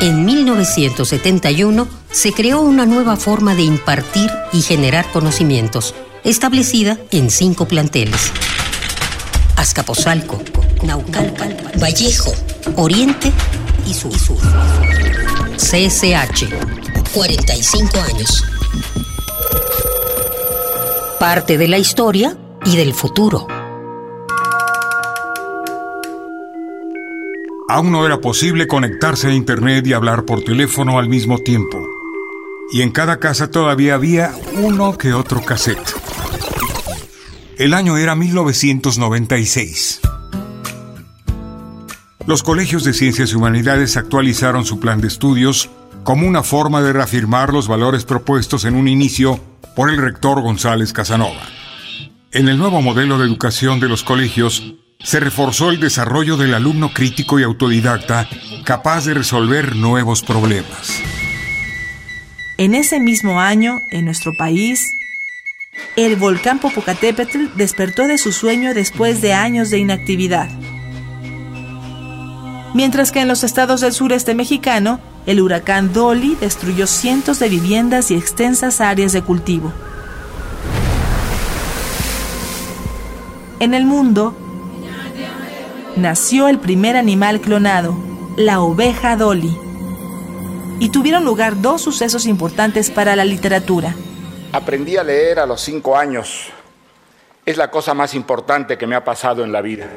En 1971 se creó una nueva forma de impartir y generar conocimientos, establecida en cinco planteles. Azcapotzalco, Naucalpan, Vallejo, Oriente y Sur. CSH, 45 años. Parte de la historia y del futuro. Aún no era posible conectarse a Internet y hablar por teléfono al mismo tiempo. Y en cada casa todavía había uno que otro cassette. El año era 1996. Los colegios de ciencias y humanidades actualizaron su plan de estudios como una forma de reafirmar los valores propuestos en un inicio por el rector González Casanova. En el nuevo modelo de educación de los colegios, se reforzó el desarrollo del alumno crítico y autodidacta capaz de resolver nuevos problemas. En ese mismo año, en nuestro país, el volcán Popocatépetl despertó de su sueño después de años de inactividad. Mientras que en los estados del sureste mexicano, el huracán Dolly destruyó cientos de viviendas y extensas áreas de cultivo. En el mundo, nació el primer animal clonado, la oveja Dolly. Y tuvieron lugar dos sucesos importantes para la literatura. Aprendí a leer a los cinco años. Es la cosa más importante que me ha pasado en la vida.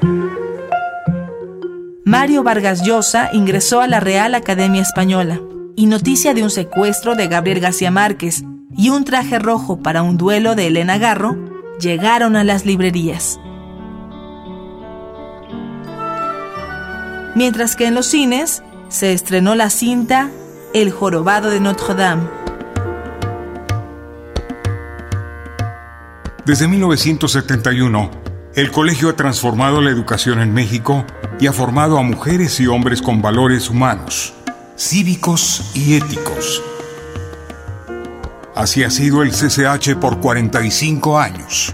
Mario Vargas Llosa ingresó a la Real Academia Española y noticia de un secuestro de Gabriel García Márquez y un traje rojo para un duelo de Elena Garro llegaron a las librerías. Mientras que en los cines se estrenó la cinta El jorobado de Notre Dame. Desde 1971, el colegio ha transformado la educación en México y ha formado a mujeres y hombres con valores humanos, cívicos y éticos. Así ha sido el CCH por 45 años.